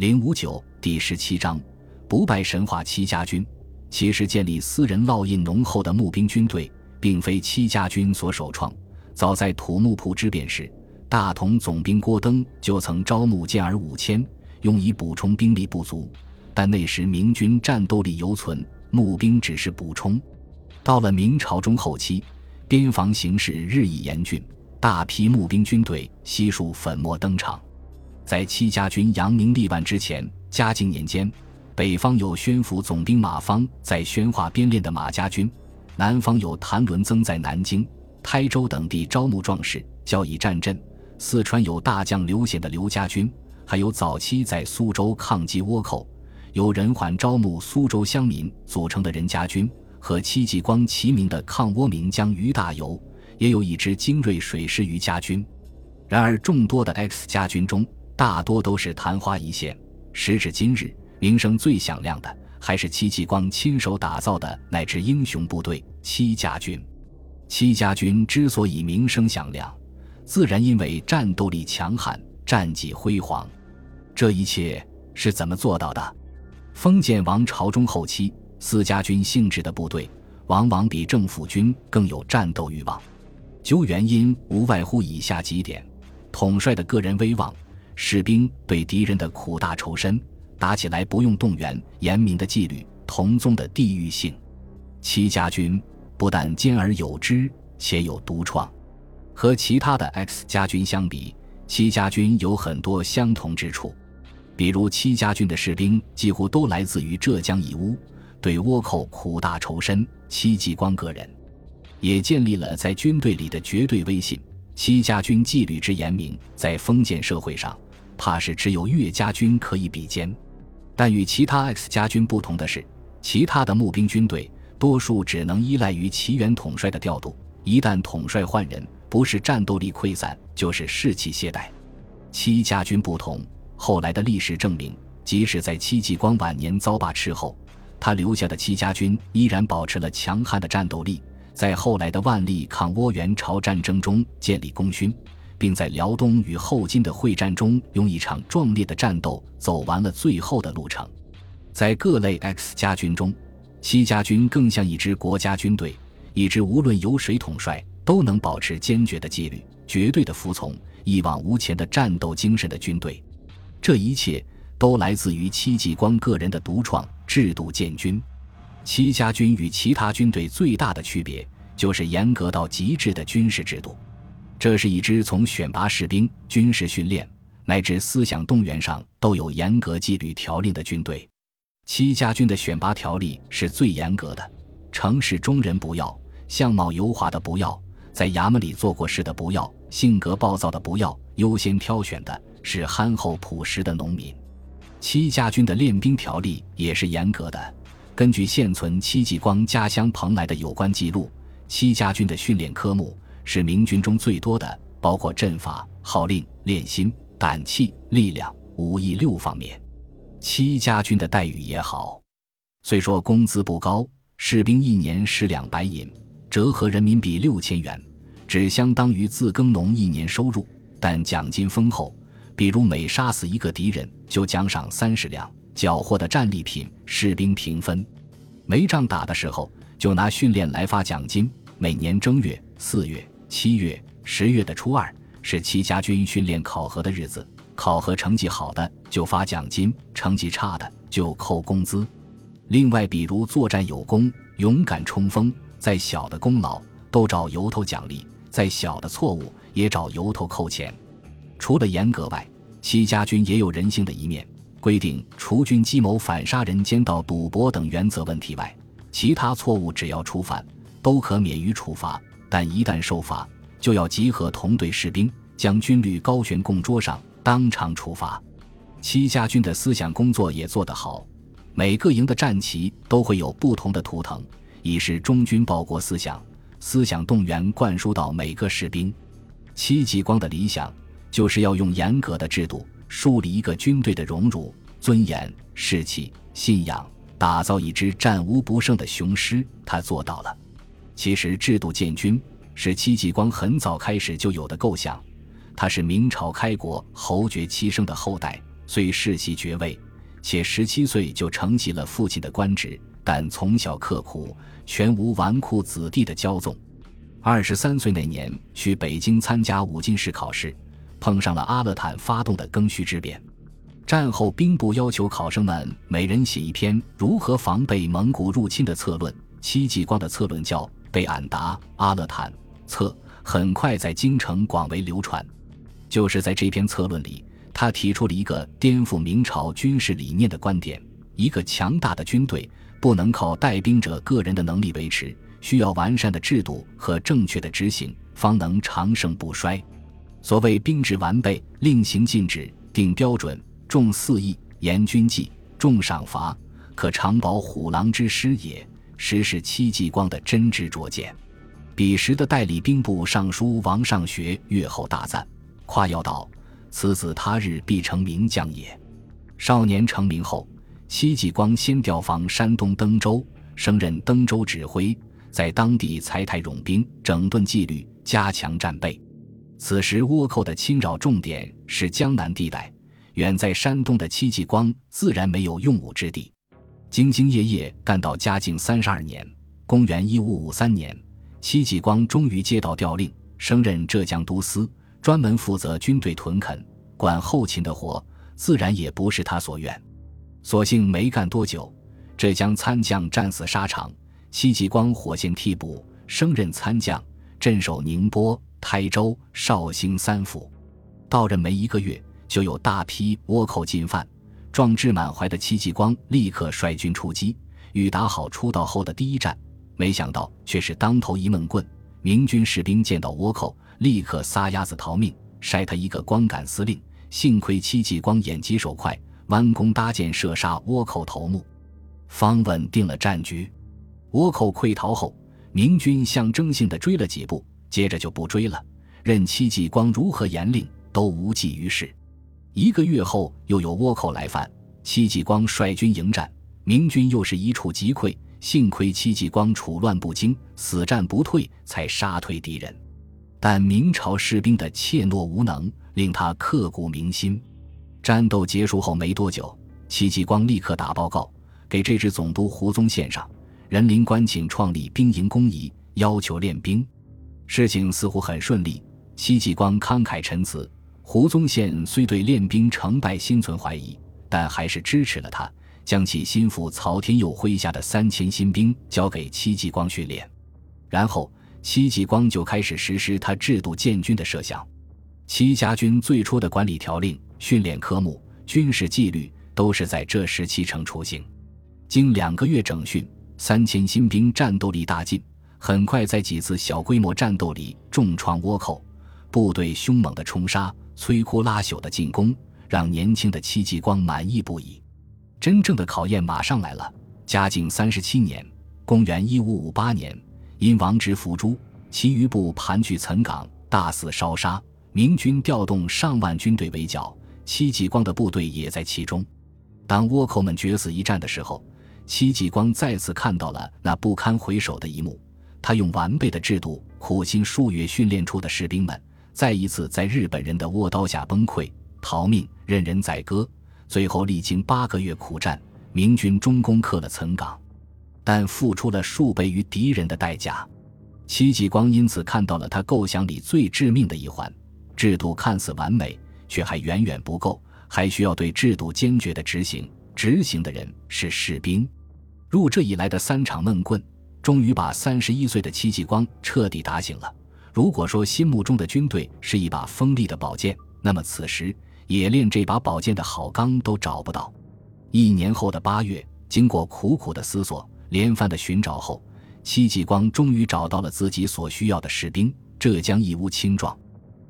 零五九第十七章，不败神话戚家军。其实建立私人烙印浓厚的募兵军队，并非戚家军所首创。早在土木堡之变时，大同总兵郭登就曾招募健儿五千，用以补充兵力不足。但那时明军战斗力犹存，募兵只是补充。到了明朝中后期，边防形势日益严峻，大批募兵军队悉数粉墨登场。在戚家军扬名立万之前，嘉靖年间。北方有宣府总兵马方在宣化编练的马家军，南方有谭伦增在南京、台州等地招募壮士，交以战阵。四川有大将刘显的刘家军，还有早期在苏州抗击倭寇，由任缓招募苏州乡民组成的任家军，和戚继光齐名的抗倭名将于大猷，也有一支精锐水师于家军。然而，众多的 X 家军中，大多都是昙花一现。时至今日。名声最响亮的还是戚继光亲手打造的那支英雄部队——戚家军。戚家军之所以名声响亮，自然因为战斗力强悍、战绩辉煌。这一切是怎么做到的？封建王朝中后期，私家军性质的部队往往比政府军更有战斗欲望。究原因，无外乎以下几点：统帅的个人威望，士兵对敌人的苦大仇深。打起来不用动员，严明的纪律，同宗的地域性。戚家军不但兼而有之，且有独创。和其他的 X 家军相比，戚家军有很多相同之处。比如，戚家军的士兵几乎都来自于浙江义乌，对倭寇苦大仇深。戚继光个人也建立了在军队里的绝对威信。戚家军纪律之严明，在封建社会上，怕是只有岳家军可以比肩。但与其他 X 家军不同的是，其他的募兵军队多数只能依赖于齐元统帅的调度。一旦统帅换人，不是战斗力溃散，就是士气懈怠。戚家军不同，后来的历史证明，即使在戚继光晚年遭罢斥后，他留下的戚家军依然保持了强悍的战斗力，在后来的万历抗倭援朝战争中建立功勋。并在辽东与后金的会战中，用一场壮烈的战斗走完了最后的路程。在各类 X 家军中，戚家军更像一支国家军队，一支无论由谁统帅都能保持坚决的纪律、绝对的服从、一往无前的战斗精神的军队。这一切都来自于戚继光个人的独创制度建军。戚家军与其他军队最大的区别，就是严格到极致的军事制度。这是一支从选拔士兵、军事训练乃至思想动员上都有严格纪律条令的军队。戚家军的选拔条例是最严格的：城市中人不要，相貌油滑的不要，在衙门里做过事的不要，性格暴躁的不要，优先挑选的是憨厚朴实的农民。戚家军的练兵条例也是严格的。根据现存戚继光家乡蓬莱的有关记录，戚家军的训练科目。是明军中最多的，包括阵法、号令、练心、胆气、力量、武艺六方面。戚家军的待遇也好，虽说工资不高，士兵一年十两白银，折合人民币六千元，只相当于自耕农一年收入，但奖金丰厚。比如每杀死一个敌人，就奖赏三十两；缴获的战利品，士兵平分。没仗打的时候，就拿训练来发奖金。每年正月、四月。七月、十月的初二是戚家军训练考核的日子，考核成绩好的就发奖金，成绩差的就扣工资。另外，比如作战有功、勇敢冲锋，再小的功劳都找由头奖励，再小的错误也找由头扣钱。除了严格外，戚家军也有人性的一面，规定除军机谋反杀人、奸盗、赌博等原则问题外，其他错误只要触犯，都可免于处罚。但一旦受罚，就要集合同队士兵，将军律高悬供桌上，当场处罚。戚家军的思想工作也做得好，每个营的战旗都会有不同的图腾，以示忠君报国思想，思想动员灌输到每个士兵。戚继光的理想就是要用严格的制度树立一个军队的荣辱、尊严、士气、信仰，打造一支战无不胜的雄狮。他做到了。其实，制度建军是戚继光很早开始就有的构想。他是明朝开国侯爵戚生的后代，虽世袭爵位，且十七岁就承袭了父亲的官职，但从小刻苦，全无纨绔子弟的骄纵。二十三岁那年，去北京参加武进士考试，碰上了阿勒坦发动的庚戌之变。战后兵部要求考生们每人写一篇如何防备蒙古入侵的策论。戚继光的策论叫《贝俺达阿勒坦策》，很快在京城广为流传。就是在这篇策论里，他提出了一个颠覆明朝军事理念的观点：一个强大的军队不能靠带兵者个人的能力维持。需要完善的制度和正确的执行，方能长盛不衰。所谓兵制完备，令行禁止，定标准，重四义，严军纪，重赏罚，可长保虎狼之师也。实是戚继光的真知灼见。彼时的代理兵部尚书王尚学阅后大赞，夸耀道：“此子他日必成名将也。”少年成名后，戚继光先调防山东登州，升任登州指挥。在当地裁汰冗兵，整顿纪律，加强战备。此时倭寇的侵扰重点是江南地带，远在山东的戚继光自然没有用武之地。兢兢业业干到嘉靖三十二年（公元一五五三年），戚继光终于接到调令，升任浙江都司，专门负责军队屯垦、管后勤的活，自然也不是他所愿。所幸没干多久，浙江参将战死沙场。戚继光火线替补，升任参将，镇守宁波、台州、绍兴三府。到任没一个月，就有大批倭寇进犯。壮志满怀的戚继光立刻率军出击，欲打好出道后的第一战。没想到却是当头一闷棍。明军士兵见到倭寇，立刻撒丫子逃命，筛他一个光杆司令。幸亏戚继光眼疾手快，弯弓搭箭射杀倭寇头目，方稳定了战局。倭寇溃逃后，明军象征性的追了几步，接着就不追了，任戚继光如何严令都无济于事。一个月后，又有倭寇来犯，戚继光率军迎战，明军又是一触即溃。幸亏戚继光处乱不惊，死战不退，才杀退敌人。但明朝士兵的怯懦无能，令他刻骨铭心。战斗结束后没多久，戚继光立刻打报告给这支总督胡宗宪上。仁林官请创立兵营工仪，要求练兵，事情似乎很顺利。戚继光慷慨陈词，胡宗宪虽对练兵成败心存怀疑，但还是支持了他，将其心腹曹天佑麾下的三千新兵交给戚继光训练。然后，戚继光就开始实施他制度建军的设想。戚家军最初的管理条令、训练科目、军事纪律都是在这时期成雏形。经两个月整训。三千新兵战斗力大进，很快在几次小规模战斗里重创倭寇，部队凶猛的冲杀、摧枯拉朽的进攻，让年轻的戚继光满意不已。真正的考验马上来了。嘉靖三十七年（公元一五五八年），因王直伏诛，其余部盘踞岑港，大肆烧杀，明军调动上万军队围剿，戚继光的部队也在其中。当倭寇们决死一战的时候。戚继光再次看到了那不堪回首的一幕，他用完备的制度、苦心数月训练出的士兵们，再一次在日本人的倭刀下崩溃、逃命、任人宰割。最后历经八个月苦战，明军终攻克了岑港，但付出了数倍于敌人的代价。戚继光因此看到了他构想里最致命的一环：制度看似完美，却还远远不够，还需要对制度坚决的执行。执行的人是士兵。入这以来的三场闷棍，终于把三十一岁的戚继光彻底打醒了。如果说心目中的军队是一把锋利的宝剑，那么此时也连这把宝剑的好钢都找不到。一年后的八月，经过苦苦的思索、连番的寻找后，戚继光终于找到了自己所需要的士兵——浙江义乌青壮、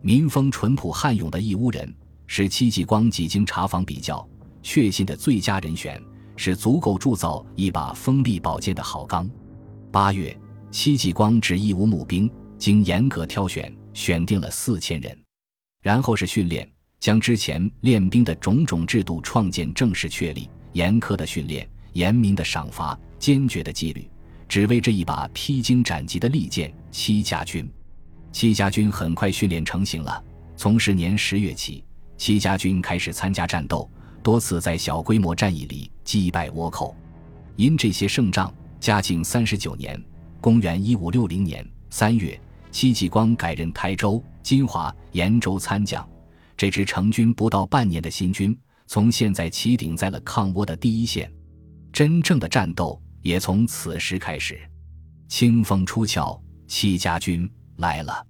民风淳朴、悍勇的义乌人，是戚继光几经查访比较，确信的最佳人选。是足够铸造一把锋利宝剑的好钢。八月，戚继光指义乌募兵，经严格挑选，选定了四千人。然后是训练，将之前练兵的种种制度创建正式确立。严苛的训练，严明的赏罚，坚决的纪律，只为这一把披荆斩棘的利剑——戚家军。戚家军很快训练成型了。从十年十月起，戚家军开始参加战斗。多次在小规模战役里击败倭寇。因这些胜仗，嘉靖三十九年（公元一五六零年）三月，戚继光改任台州、金华、延州参将。这支成军不到半年的新军，从现在起顶在了抗倭的第一线。真正的战斗也从此时开始。清风出鞘，戚家军来了。